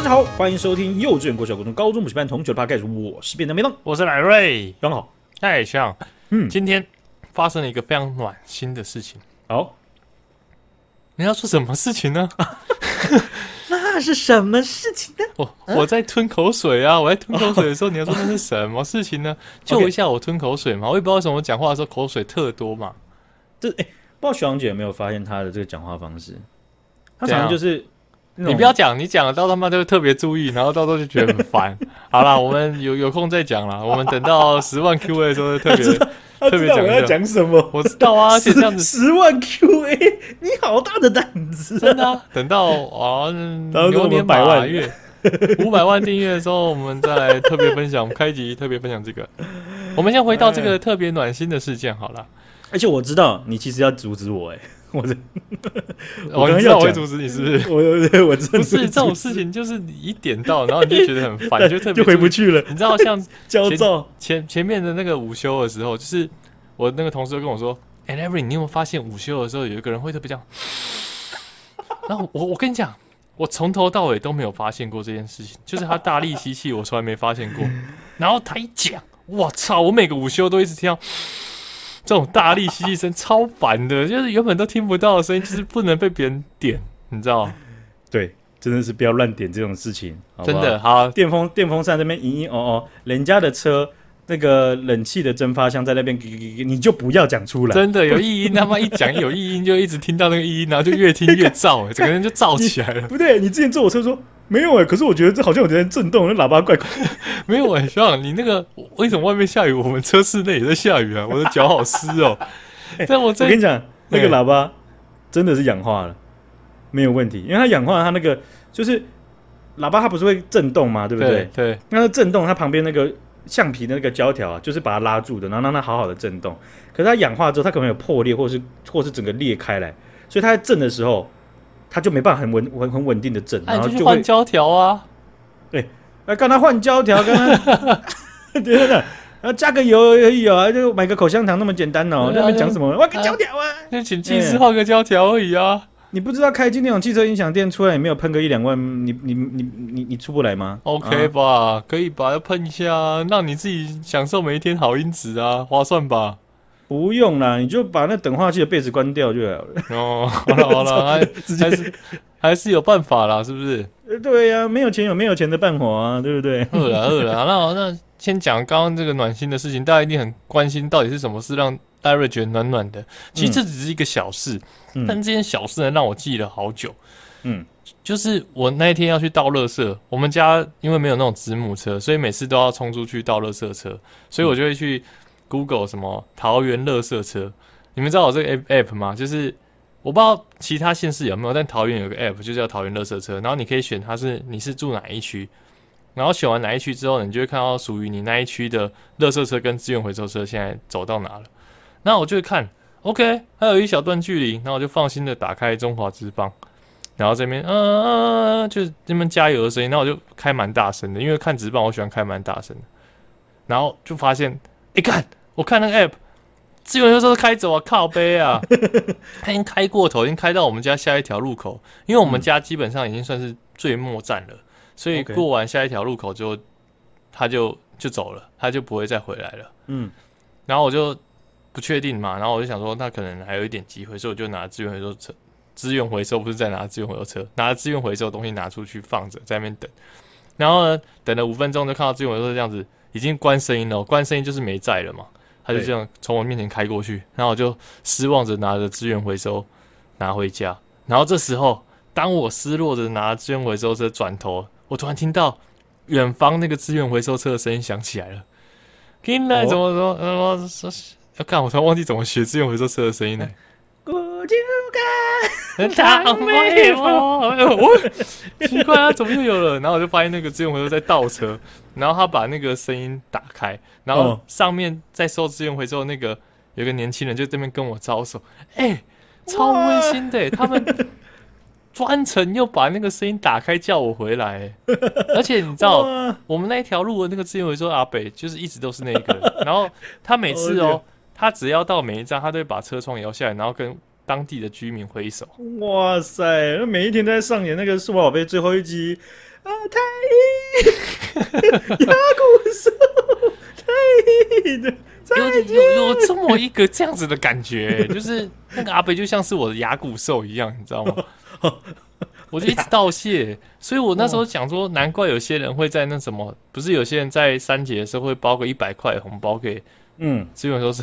好，大家好，欢迎收听幼稚园、国小、国中、高中补习班同学的 podcast，我是变得没当，我是乃瑞，刚好，哎，像，嗯，今天发生了一个非常暖心的事情。好，你要说什么事情呢？那是什么事情呢？我我在吞口水啊！我在吞口水的时候，你要说那是什么事情呢？救一下我吞口水嘛！我也不知道为什么我讲话的时候口水特多嘛。这哎，不知道学长姐有没有发现他的这个讲话方式？他常常就是，你不要讲，你讲了到他妈就会特别注意，然后到时候就觉得很烦。好啦，我们有有空再讲啦。我们等到 十万 Q A 的时候特别。特别讲要讲什么？我知道啊，而且这样子十万 QA，你好大的胆子！真的啊，等到啊牛年百万月五百万订阅的时候，我们再来特别分享，我们开集特别分享这个。我们先回到这个特别暖心的事件好了。而且我知道你其实要阻止我，哎，我这我刚要我会阻止你是不是？我我我不是这种事情，就是你一点到，然后你就觉得很烦，就特别就回不去了。你知道像焦躁前前面的那个午休的时候，就是。我那个同事就跟我说：“哎，Every，你有没有发现午休的时候有一个人会特别这样？”然后我我跟你讲，我从头到尾都没有发现过这件事情，就是他大力吸气，我从来没发现过。然后他一讲，我操！我每个午休都一直听到这种大力吸气声，超烦的，就是原本都听不到的声音，就是不能被别人点，你知道吗？对，真的是不要乱点这种事情，好好？真的好。电风电风扇这边嘤嘤哦哦，人家的车。那个冷气的蒸发箱在那边，你就不要讲出来。真的有异音，他妈一讲有异音，就一直听到那个异音，然后就越听越燥，整个人就燥起来了。不对，你之前坐我车说没有哎，可是我觉得这好像有点震动，那喇叭怪怪。没有哎，学长，你那个为什么外面下雨，我们车室内也在下雨啊？我的脚好湿哦。但我我跟你讲，那个喇叭真的是氧化了，没有问题，因为它氧化，它那个就是喇叭，它不是会震动吗？对不对？对，那它震动，它旁边那个。橡皮的那个胶条啊，就是把它拉住的，然后让它好好的震动。可是它氧化之后，它可能有破裂，或是或是整个裂开来，所以它在震的时候，它就没办法很稳很很稳定的整，然后就换胶条啊。对，那跟他换胶条，跟他对的，然后加个油而已啊，就买个口香糖那么简单哦。那边讲什么？换个胶条啊，那请技师换个胶条而已啊。你不知道开进那种汽车音响店出来也没有喷个一两万，你你你你你出不来吗？OK 吧，啊、可以吧？要喷一下，让你自己享受每一天好音质啊，划算吧？不用啦，你就把那等化器的被子关掉就好了。哦，好了好了，还还是还是有办法啦，是不是？对呀、啊，没有钱有没有钱的办法啊，对不对？饿了饿了，那那先讲刚刚这个暖心的事情，大家一定很关心，到底是什么事让艾瑞觉得暖暖的？其实这只是一个小事。但这件小事呢，让我记了好久。嗯，就是我那一天要去倒垃圾，我们家因为没有那种子母车，所以每次都要冲出去倒垃圾车，所以我就会去 Google 什么桃园乐色车。你们知道我这个 app 吗？就是我不知道其他县市有没有，但桃园有个 app 就叫桃园乐色车，然后你可以选它是你是住哪一区，然后选完哪一区之后，你就会看到属于你那一区的乐色车跟资源回收车现在走到哪了。那我就会看。OK，还有一小段距离，然后我就放心的打开中华职棒，然后这边嗯嗯嗯，就是这边加油的声音，那我就开蛮大声的，因为看职棒我喜欢开蛮大声的，然后就发现，一看我看那个 app，资源回收车开走啊，靠背啊，他已经开过头，已经开到我们家下一条路口，因为我们家基本上已经算是最末站了，所以过完下一条路口之后，他就就走了，他就不会再回来了，嗯，然后我就。不确定嘛，然后我就想说，那可能还有一点机会，所以我就拿资源回收车，资源回收不是在拿资源回收车，拿资源回收的东西拿出去放着，在那边等。然后呢，等了五分钟，就看到资源回收车这样子已经关声音了，关声音就是没在了嘛。他就这样从我面前开过去，然后我就失望着拿着资源回收拿回家。然后这时候，当我失落着拿资源回收车转头，我突然听到远方那个资源回收车的声音响起来了。进来怎么说？嗯，我说。要看，我突然忘记怎么学资源回收车的声音呢？我就敢当美我奇怪啊，怎么又有了？然后我就发现那个资源回收在倒车，然后他把那个声音打开，然后上面在收资源回收那个有个年轻人就这边跟我招手，哎、欸，超温馨的、欸，他们专程又把那个声音打开叫我回来、欸，而且你知道我们那一条路的那个资源回收阿北就是一直都是那个人，然后他每次哦。他只要到每一站，他都会把车窗摇下来，然后跟当地的居民挥手。哇塞，那每一天都在上演那个数码宝贝最后一集啊，太牙骨兽，太的，有有有这么一个这样子的感觉，就是那个阿北就像是我的牙骨兽一样，你知道吗？我就一直道谢，所以我那时候想说，难怪有些人会在那什么，不是有些人在三节的时候会包个一百块红包给，嗯，基本都是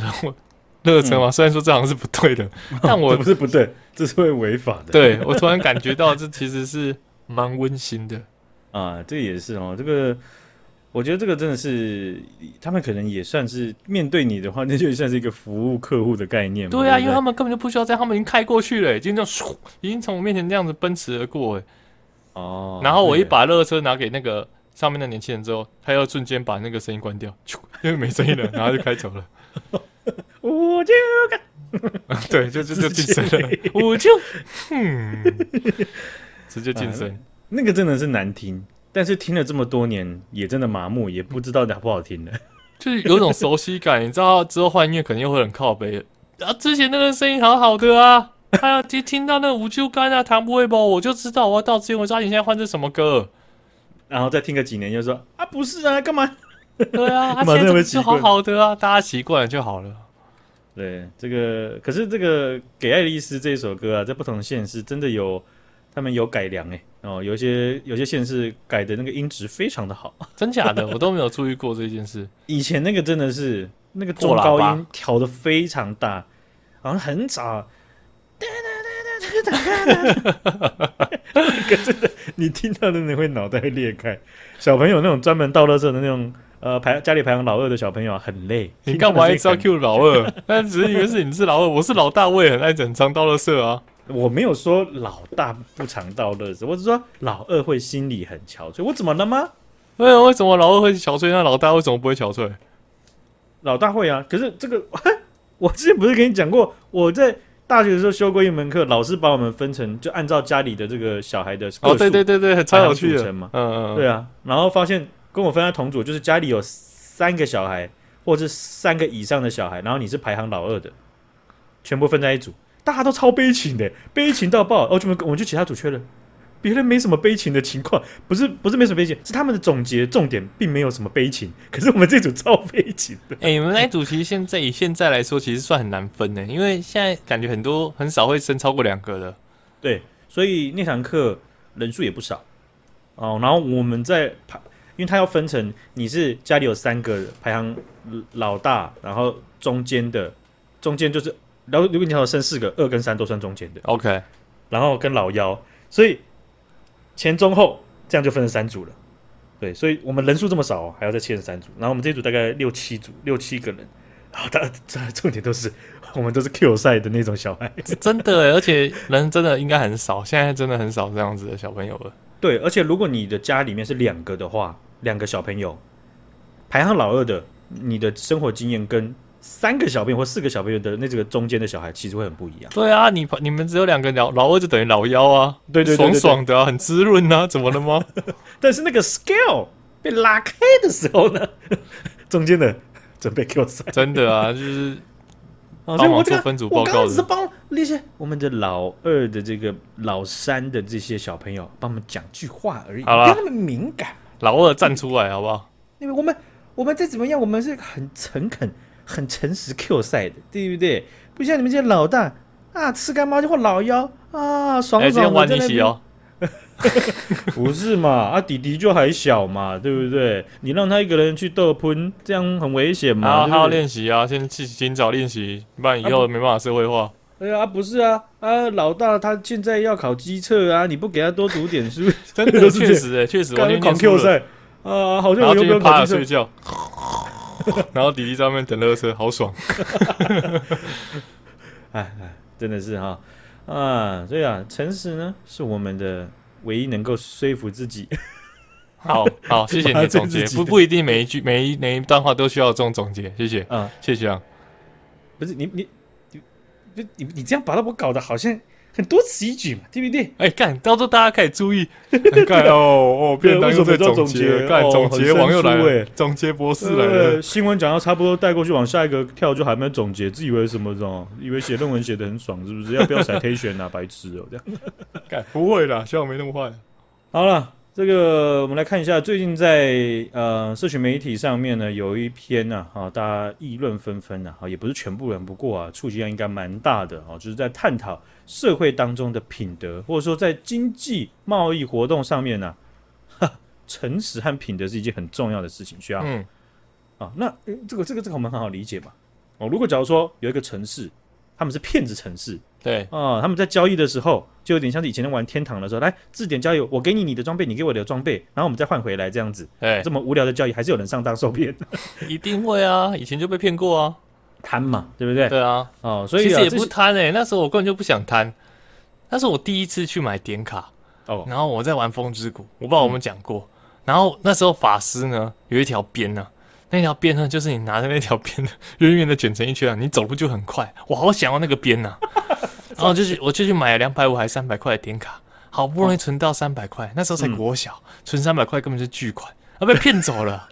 乐车嘛。虽然说这好像是不对的，但我不是不对，这是会违法的。对，我突然感觉到这其实是蛮温馨的啊，这也是哦，这个。我觉得这个真的是，他们可能也算是面对你的话，那就算是一个服务客户的概念。对啊，因为他们根本就不需要在，他们已经开过去了，已经这样，已经从我面前这样子奔驰而过，哎。哦。然后我一把乐车拿给那个上面的年轻人之后，他要瞬间把那个声音关掉，因为没声音了，然后就开走了。我就干，对，就就就晋升了，我就，嗯，直接晋升，那个真的是难听。但是听了这么多年，也真的麻木，也不知道好不好听了，就是有种熟悉感。你知道之后换音乐肯定又会很靠背啊！之前那个声音好好的啊，还要听听到那个五九干啊，唐不会吧？我就知道我要到之前我知道你现在换这什么歌，然后再听个几年，就说啊，不是啊，干嘛？对啊，他现在就好好的啊，大家习惯了就好了。对，这个可是这个《给爱丽丝》这一首歌啊，在不同的县市真的有。他们有改良哎，哦，有些有些县市改的那个音质非常的好，真假的我都没有注意过这件事。以前那个真的是那个中高音调的非常大，好像很早。真的，你听到的人会脑袋会裂开。小朋友那种专门倒垃圾的那种，呃，排家里排行老二的小朋友很累。你干嘛一直要 Q 老二？但只是因为是你是老二，我是老大，我也很爱整张倒垃圾啊。我没有说老大不常倒垃圾，我只说老二会心里很憔悴。我怎么了吗？为、哎、为什么老二会憔悴？那老大为什么不会憔悴？老大会啊，可是这个 我之前不是跟你讲过，我在大学的时候修过一门课，老师把我们分成就按照家里的这个小孩的哦，对对对对，超有趣的嘛，嗯嗯，对啊，然后发现跟我分在同组，就是家里有三个小孩或者是三个以上的小孩，然后你是排行老二的，全部分在一组。大家都超悲情的，悲情到爆。哦，就我们就其他组缺了，别人没什么悲情的情况，不是不是没什么悲情，是他们的总结重点并没有什么悲情。可是我们这组超悲情的。哎、欸，你们那组其实现在以现在来说，其实算很难分的，因为现在感觉很多很少会生超过两个的。对，所以那堂课人数也不少哦。然后我们在排，因为它要分成你是家里有三个排行老大，然后中间的中间就是。然后如果你要生四个，二跟三都算中间的，OK。然后跟老幺，所以前中后这样就分成三组了。对，所以我们人数这么少，还要再切成三组。然后我们这一组大概六七组，六七个人。然后大家重点都是我们都是 Q 赛的那种小孩，真的，而且人真的应该很少，现在真的很少这样子的小朋友了。对，而且如果你的家里面是两个的话，两个小朋友排行老二的，你的生活经验跟。三个小朋友或四个小朋友的那这个中间的小孩其实会很不一样。对啊，你你们只有两个老老二就等于老幺啊，对对，对，对，对，爽爽的啊，很滋润啊，怎么了吗？但是那个 scale 被拉开的时候呢，中间的准备 Q 赛，真的啊，就是 帮忙做分组报告。只是帮那些我们的老二的这个老三的这些小朋友帮我们讲句话而已，不要那么敏感。老二站出来好不好？因为我们我们再怎么样，我们是很诚恳。很诚实 Q 赛的，对不对？不像你们这些老大啊，吃干妈就或老幺啊，爽爽的在那边。哦、不是嘛？啊，弟弟就还小嘛，对不对？你让他一个人去斗喷，这样很危险嘛。啊、他要练习啊，先去尽早练习，不然以后没办法社会化。对啊，不是啊，啊，老大他现在要考机测啊，你不给他多读点书，真的 确实哎，确实完全狂 Q 赛啊，好像我又不用趴着睡觉。然后弟弟在外面等乐车，好爽！哎哎，真的是哈啊！所以啊，诚实呢是我们的唯一能够说服自己。好好，谢谢你的总结。不不一定每一句每一每一段话都需要这种总结。谢谢啊，谢谢啊。不是你你你你你这样把我搞得好像。很多此一举嘛，对不对？哎，干，到时候大家可以注意，干 哦哦，便当又在总结，干总结王又来了，总结博士来了。新闻讲到差不多，带过去往下一个跳，就还没总结，自以为什么这种，以为写论文写得很爽，是不是？要不要 citation 啊？白痴哦，这样。干不会啦，希望没那么坏。好了，这个我们来看一下，最近在呃社群媒体上面呢，有一篇呢，啊，大家议论纷纷呢，啊，也不是全部人，不过啊，触及量应该蛮大的啊，就是在探讨社会当中的品德，或者说在经济贸易活动上面呢，哈，诚实和品德是一件很重要的事情，需要，嗯，啊，那这个这个这个我们很好理解嘛，哦，如果假如说有一个城市，他们是骗子城市。对。啊、呃，他们在交易的时候，就有点像是以前玩天堂的时候，来字典交易，我给你你的装备，你给我的装备，然后我们再换回来这样子。哎，这么无聊的交易，还是有人上当受骗。一定会啊，以前就被骗过啊，贪嘛，对不对？对啊，哦，所以其实也不贪哎、欸，那时候我根本就不想贪，那是我第一次去买点卡哦，然后我在玩风之谷，我不知道我们讲过，嗯、然后那时候法师呢有一条鞭呢。那条鞭呢，就是你拿着那条鞭的，远远的卷成一圈啊，你走路就很快。我好想要那个鞭呐、啊，然后就是我就去买了两百五还是三百块的点卡，好不容易存到三百块，那时候才国小，嗯、存三百块根本是巨款，啊被骗走了，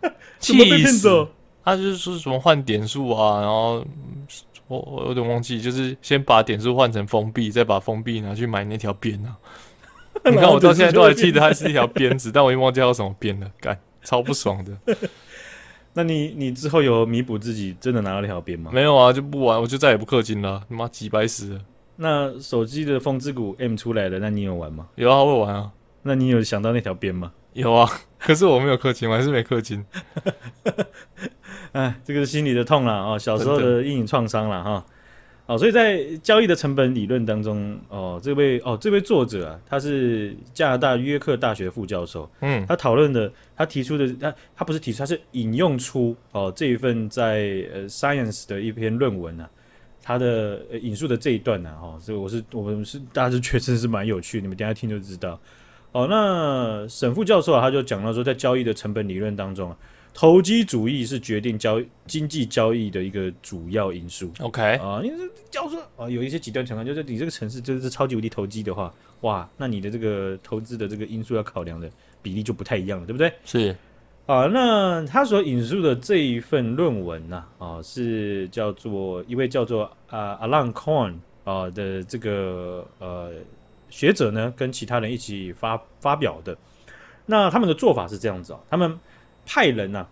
气死！他就是说什么换点数啊，然后我我有点忘记，就是先把点数换成封闭，再把封闭拿去买那条鞭啊。你看我到现在都还记得它是一条鞭子，但我已经忘记叫什么鞭了，干超不爽的。那你你之后有弥补自己真的拿到那条边吗？没有啊，就不玩，我就再也不氪金了。他妈几百死了。那手机的风之谷 M 出来了，那你有玩吗？有啊，我有玩啊。那你有想到那条边吗？有啊，可是我没有氪金，我还是没氪金。哎，这个是心里的痛了啊、哦，小时候的阴影创伤了哈。哦，所以在交易的成本理论当中，哦，这位哦，这位作者啊，他是加拿大约克大学副教授，嗯，他讨论的，他提出的，他他不是提出，他是引用出哦这一份在呃 Science 的一篇论文啊，他的、呃、引述的这一段呢、啊，哦，所以我是我们是大家是确实是蛮有趣，你们等一下听就知道。哦，那沈副教授啊，他就讲到说，在交易的成本理论当中啊。投机主义是决定交经济交易的一个主要因素。OK 啊，因为叫做啊，有一些极端情况，就是你这个城市就是超级无敌投机的话，哇，那你的这个投资的这个因素要考量的比例就不太一样了，对不对？是啊，那他所引述的这一份论文呢，啊，是叫做一位叫做啊 Alan Cohen 啊的这个呃学者呢，跟其他人一起发发表的。那他们的做法是这样子啊，他们。派人呢、啊，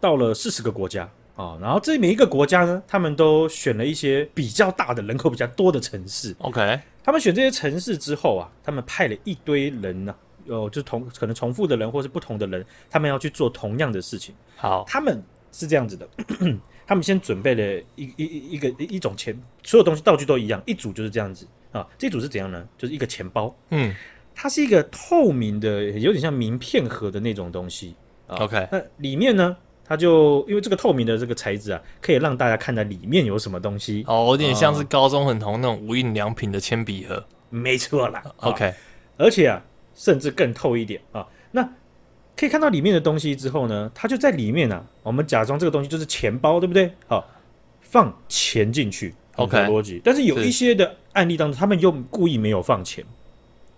到了四十个国家啊，然后这每一个国家呢，他们都选了一些比较大的人口比较多的城市。OK，他们选这些城市之后啊，他们派了一堆人呢、啊，哦，就同可能重复的人或是不同的人，他们要去做同样的事情。好，他们是这样子的，他们先准备了一一一个一种钱，所有东西道具都一样，一组就是这样子啊。这组是怎样呢？就是一个钱包，嗯，它是一个透明的，有点像名片盒的那种东西。OK，那里面呢，它就因为这个透明的这个材质啊，可以让大家看到里面有什么东西。哦，有点像是高中很红那种无印良品的铅笔盒。没错啦。OK，而且啊，甚至更透一点啊。那可以看到里面的东西之后呢，它就在里面呢、啊。我们假装这个东西就是钱包，对不对？好，放钱进去。OK，逻辑。但是有一些的案例当中，他们又故意没有放钱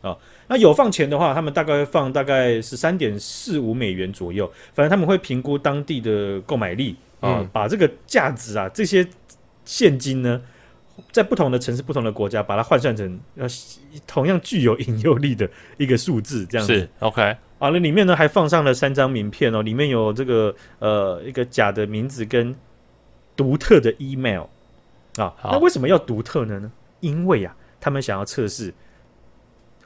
啊。那有放钱的话，他们大概会放大概十三点四五美元左右。反正他们会评估当地的购买力啊，嗯、把这个价值啊，这些现金呢，在不同的城市、不同的国家，把它换算成呃同样具有引诱力的一个数字，这样子。是 OK。啊，那里面呢还放上了三张名片哦，里面有这个呃一个假的名字跟独特的 email 啊。那为什么要独特呢？呢？因为啊，他们想要测试。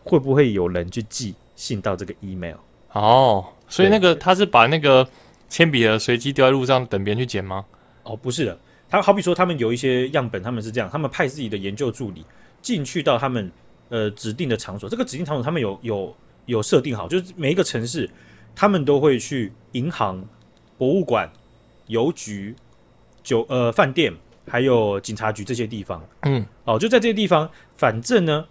会不会有人去寄信到这个 email？哦，所以那个他是把那个铅笔盒随机丢在路上等别人去捡吗？哦，不是的，他好比说他们有一些样本，他们是这样，他们派自己的研究助理进去到他们呃指定的场所，这个指定场所他们有有有设定好，就是每一个城市他们都会去银行、博物馆、邮局、酒呃饭店，还有警察局这些地方。嗯，哦，就在这些地方，反正呢。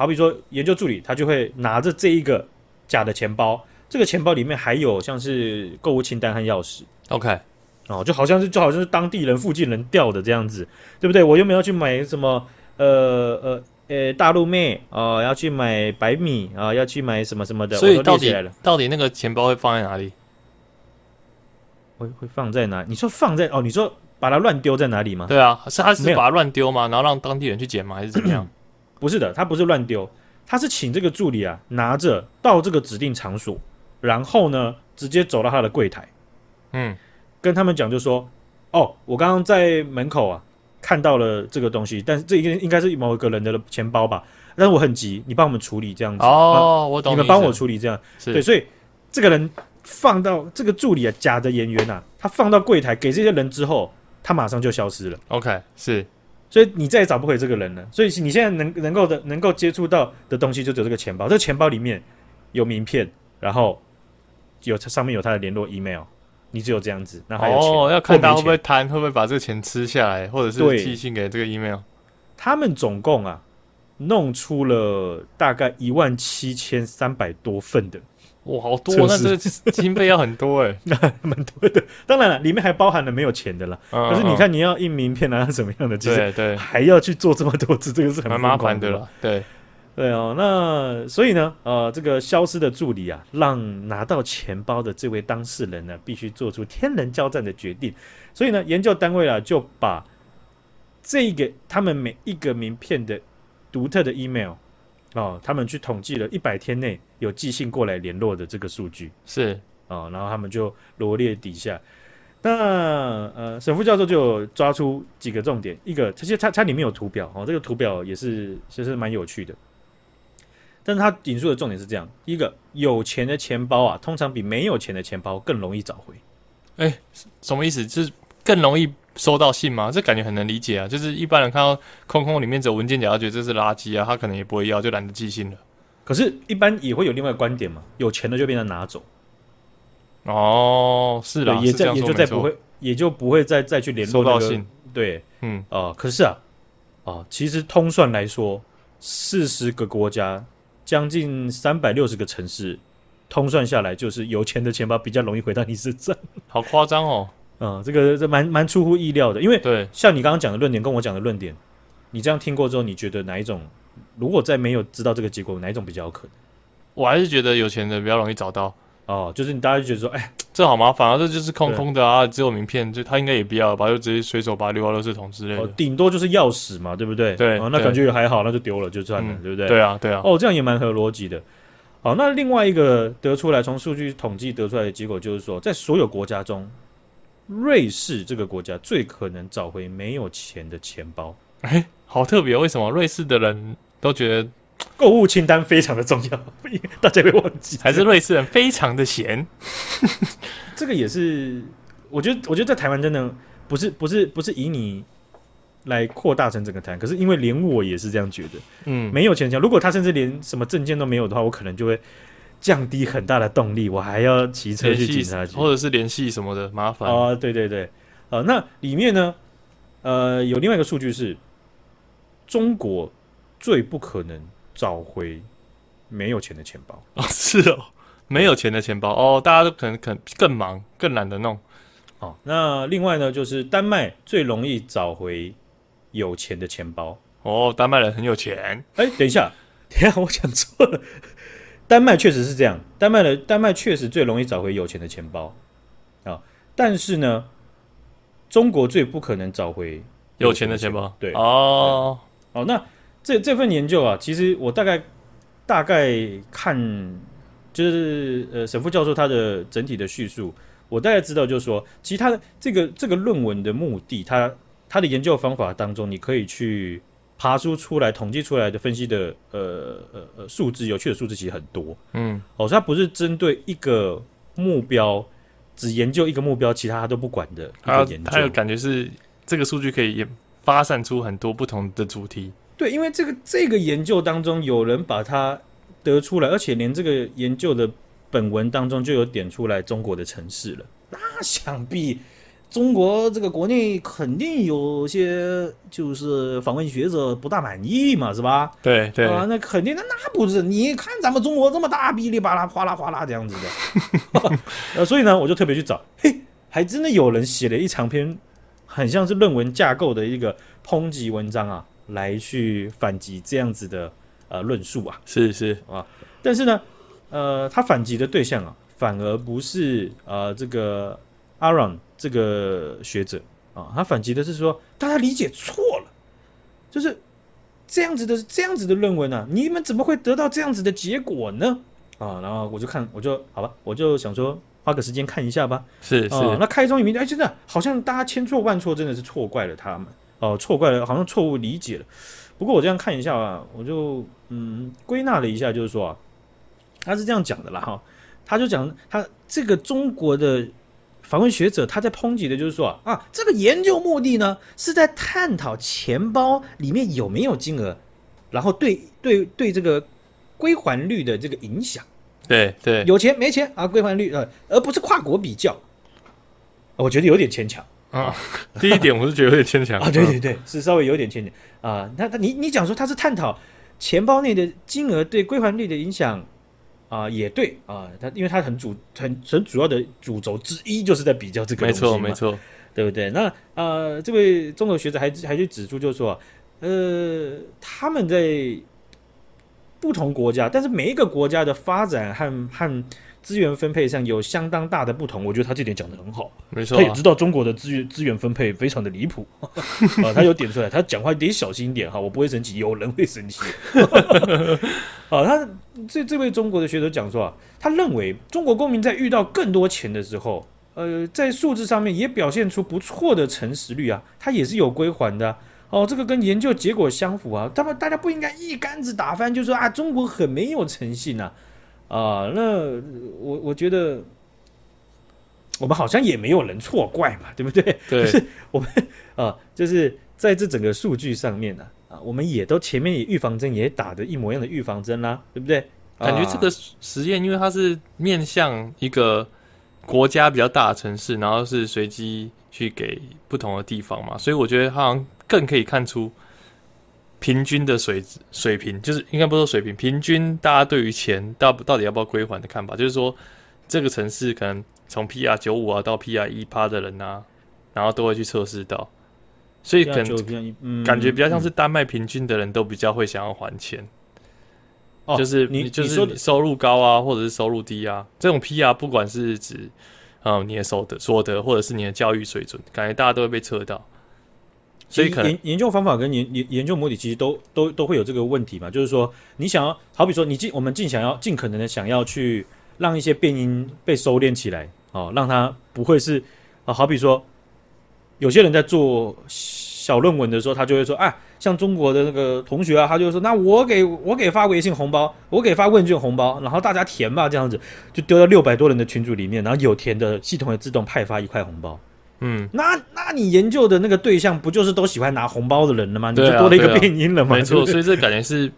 好比说，研究助理他就会拿着这一个假的钱包，这个钱包里面还有像是购物清单和钥匙。OK，哦，就好像是就好像是当地人附近人掉的这样子，对不对？我又没有去买什么呃呃呃大陆妹啊、呃，要去买白米啊、呃，要去买什么什么的。所以到底到底那个钱包会放在哪里？会会放在哪？你说放在哦？你说把它乱丢在哪里吗？对啊，是他是把它乱丢吗？然后让当地人去捡吗？还是怎么样？不是的，他不是乱丢，他是请这个助理啊，拿着到这个指定场所，然后呢，直接走到他的柜台，嗯，跟他们讲就说，哦，我刚刚在门口啊看到了这个东西，但是这应应该是某一个人的钱包吧，但是我很急，你帮我们处理这样子。哦，我懂，你们帮我处理这样，对，所以这个人放到这个助理啊，假的演员啊，他放到柜台给这些人之后，他马上就消失了。OK，是。所以你再也找不回这个人了。所以你现在能能够的能够接触到的东西，就只有这个钱包。这个钱包里面有名片，然后有上面有他的联络 email。你只有这样子，那还有钱哦，要看他会不会贪，会不会把这个钱吃下来，或者是寄信给这个 email。他们总共啊，弄出了大概一万七千三百多份的。哇，好多！那这 经费要很多哎，那 蛮多的。当然了，里面还包含了没有钱的了。可是你看，你要印名片啊，什么样的？对对，还要去做这么多次，这个是很麻烦的了。对对哦，那所以呢，呃，这个消失的助理啊，让拿到钱包的这位当事人呢，必须做出天人交战的决定。所以呢，研究单位啊，就把这个他们每一个名片的独特的 email。哦，他们去统计了一百天内有寄信过来联络的这个数据是哦，然后他们就罗列底下。那呃，沈副教授就有抓出几个重点，一个其实它它里面有图表哦，这个图表也是其实蛮有趣的。但是它引述的重点是这样：一个有钱的钱包啊，通常比没有钱的钱包更容易找回。哎，什么意思？就是更容易。收到信吗？这感觉很能理解啊，就是一般人看到空空里面只有文件夹，他觉得这是垃圾啊，他可能也不会要，就懒得寄信了。可是，一般也会有另外观点嘛，有钱的就变成拿走。哦，是的，也在是也就再不会，也就不会再再去联络、到信。对，嗯，哦、呃，可是啊，哦、呃，其实通算来说，四十个国家，将近三百六十个城市，通算下来，就是有钱的钱包比较容易回到你身上。好夸张哦。嗯，这个这蛮蛮出乎意料的，因为对，像你刚刚讲的论点跟我讲的论点，你这样听过之后，你觉得哪一种？如果在没有知道这个结果，哪一种比较有可能？我还是觉得有钱的比较容易找到哦，就是你大家就觉得说，哎，这好麻烦啊，这就是空空的啊，只有名片，就他应该也不要吧，就直接随手把它丢到垃圾桶之类的，哦，顶多就是钥匙嘛，对不对？对，哦，那感觉也还好，那就丢了就算了，嗯，对不对？对啊，对啊，哦，这样也蛮合逻辑的。好，那另外一个得出来，从数据统计得出来的结果就是说，在所有国家中。瑞士这个国家最可能找回没有钱的钱包，哎，好特别！为什么瑞士的人都觉得购物清单非常的重要？大家别忘记，还是瑞士人非常的闲？这个也是，我觉得，我觉得在台湾真的不是，不是，不是以你来扩大成整个台湾，可是因为连我也是这样觉得，嗯，没有钱钱，如果他甚至连什么证件都没有的话，我可能就会。降低很大的动力，我还要骑车去警察局，或者是联系什么的麻烦哦，对对对，呃，那里面呢，呃，有另外一个数据是，中国最不可能找回没有钱的钱包哦，是哦，没有钱的钱包哦，大家都可能可能更忙，更懒得弄。哦，那另外呢，就是丹麦最容易找回有钱的钱包哦，丹麦人很有钱。哎，等一下，等一下，我讲错了。丹麦确实是这样，丹麦的丹麦确实最容易找回有钱的钱包啊，但是呢，中国最不可能找回有钱的钱包。对哦，哦，那这这份研究啊，其实我大概大概看，就是呃，沈副教授他的整体的叙述，我大概知道，就是说，其实他的这个这个论文的目的，他他的研究方法当中，你可以去。爬梳出来、统计出来的分析的呃呃呃数字，有趣的数字其实很多。嗯，哦，所以它不是针对一个目标，只研究一个目标，其他他都不管的一个研究。它有感觉是这个数据可以也发散出很多不同的主题。对，因为这个这个研究当中有人把它得出来，而且连这个研究的本文当中就有点出来中国的城市了。那想必。中国这个国内肯定有些就是访问学者不大满意嘛，是吧？对对啊，那肯定那，那不是？你看咱们中国这么大，哔哩吧啦，哗啦哗啦这样子的，呃，所以呢，我就特别去找，嘿，还真的有人写了一长篇，很像是论文架构的一个抨击文章啊，来去反击这样子的呃论述啊，是是啊，但是呢，呃，他反击的对象啊，反而不是呃这个阿 r o n。这个学者啊，他反击的是说，大家理解错了，就是这样子的这样子的论文呢、啊？你们怎么会得到这样子的结果呢？啊，然后我就看，我就好吧，我就想说花个时间看一下吧。是是，那开宗明义，哎，真的好像大家千错万错，真的是错怪了他们哦，错怪了，好像错误理解了。不过我这样看一下啊，我就嗯归纳了一下，就是说啊，他是这样讲的啦哈，他就讲他这个中国的。访问学者，他在抨击的就是说啊，啊，这个研究目的呢，是在探讨钱包里面有没有金额，然后对对对这个归还率的这个影响。对对，有钱没钱啊，归还率呃，而不是跨国比较。我觉得有点牵强啊。第一点，我是觉得有点牵强 啊。对对对，是稍微有点牵强啊。那他你你讲说他是探讨钱包内的金额对归还率的影响。啊，也对啊，他因为他很主很很主要的主轴之一，就是在比较这个东西嘛，没错没错，对不对？那呃，这位中国学者还还去指出，就是说，呃，他们在不同国家，但是每一个国家的发展和和。资源分配上有相当大的不同，我觉得他这点讲的很好，没错、啊，他也知道中国的资源资源分配非常的离谱 啊，他有点出来，他讲话得小心一点哈，我不会生气，有人会生气 啊。他这这位中国的学者讲说啊，他认为中国公民在遇到更多钱的时候，呃，在数字上面也表现出不错的诚实率啊，他也是有归还的哦，这个跟研究结果相符啊，他们大家不应该一竿子打翻，就说啊，中国很没有诚信呐。啊，那我我觉得我们好像也没有人错怪嘛，对不对？对，就是我们啊，就是在这整个数据上面呢，啊，我们也都前面也预防针也打的一模一样的预防针啦，对不对？感觉这个实验，因为它是面向一个国家比较大的城市，然后是随机去给不同的地方嘛，所以我觉得好像更可以看出。平均的水水平，就是应该不说水平，平均大家对于钱到到底要不要归还的看法，就是说这个城市可能从 PR 九五啊到 PR 一趴的人啊，然后都会去测试到，所以可能感觉比较像是丹麦平均的人都比较会想要还钱，哦、就是你就是你收入高啊，或者是收入低啊，这种 PR 不管是指嗯你的所得所得或者是你的教育水准，感觉大家都会被测到。所以可能研研究方法跟研研研究模拟其实都都都会有这个问题嘛，就是说你想要，好比说你尽我们尽想要尽可能的想要去让一些变音被收敛起来，哦，让它不会是啊，好比说有些人在做小论文的时候，他就会说啊，像中国的那个同学啊，他就会说，那我给我给发微信红包，我给发问卷红包，然后大家填吧，这样子就丢到六百多人的群组里面，然后有填的系统会自动派发一块红包。嗯，那那你研究的那个对象不就是都喜欢拿红包的人了吗？你就多了一个变因了吗？没错，所以这感觉是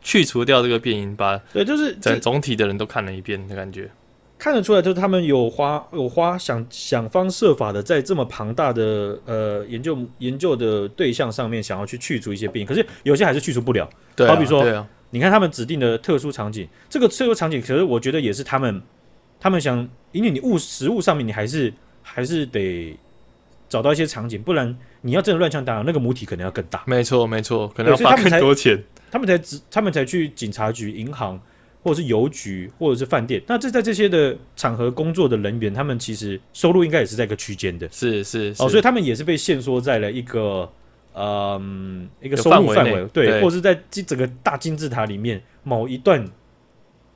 去除掉这个变因，把对，就是整总体的人都看了一遍的感觉，看得出来，就是他们有花有花想想方设法的在这么庞大的呃研究研究的对象上面想要去去除一些变因，可是有些还是去除不了。对啊，好比说，啊，你看他们指定的特殊场景，这个特殊场景，可是我觉得也是他们他们想，因为你物实物上面你还是。还是得找到一些场景，不然你要真的乱枪打鸟，那个母体可能要更大。没错，没错，可能要花更多钱。他们才只，他们才去警察局、银行，或者是邮局，或者是饭店。那这在这些的场合工作的人员，他们其实收入应该也是在一个区间的。是是，是哦，所以他们也是被限缩在了一个嗯一个收入范围，对，对或者是在这整个大金字塔里面某一段。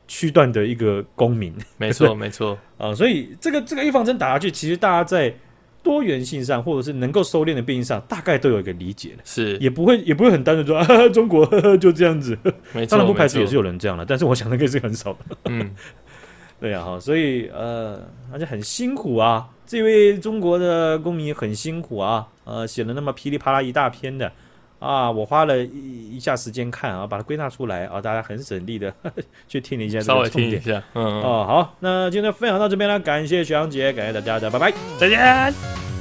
区段的一个公民，没错没错。啊，所以这个这个预防针打下去，其实大家在多元性上，或者是能够收敛的变因上，大概都有一个理解了，是。也不会也不会很单纯说啊，中国呵呵 就这样子，没错，当然不排除也是有人这样了，但是我想那个是很少的，嗯，对呀哈，所以呃，而且很辛苦啊，这位中国的公民很辛苦啊，呃，写了那么噼里啪啦一大篇的。啊，我花了一一下时间看啊，把它归纳出来啊，大家很省力的 去听了一下这个重点，稍微听一下，嗯，哦，好，那今天分享到这边了，感谢徐阳姐，感谢大家的，拜拜，再见。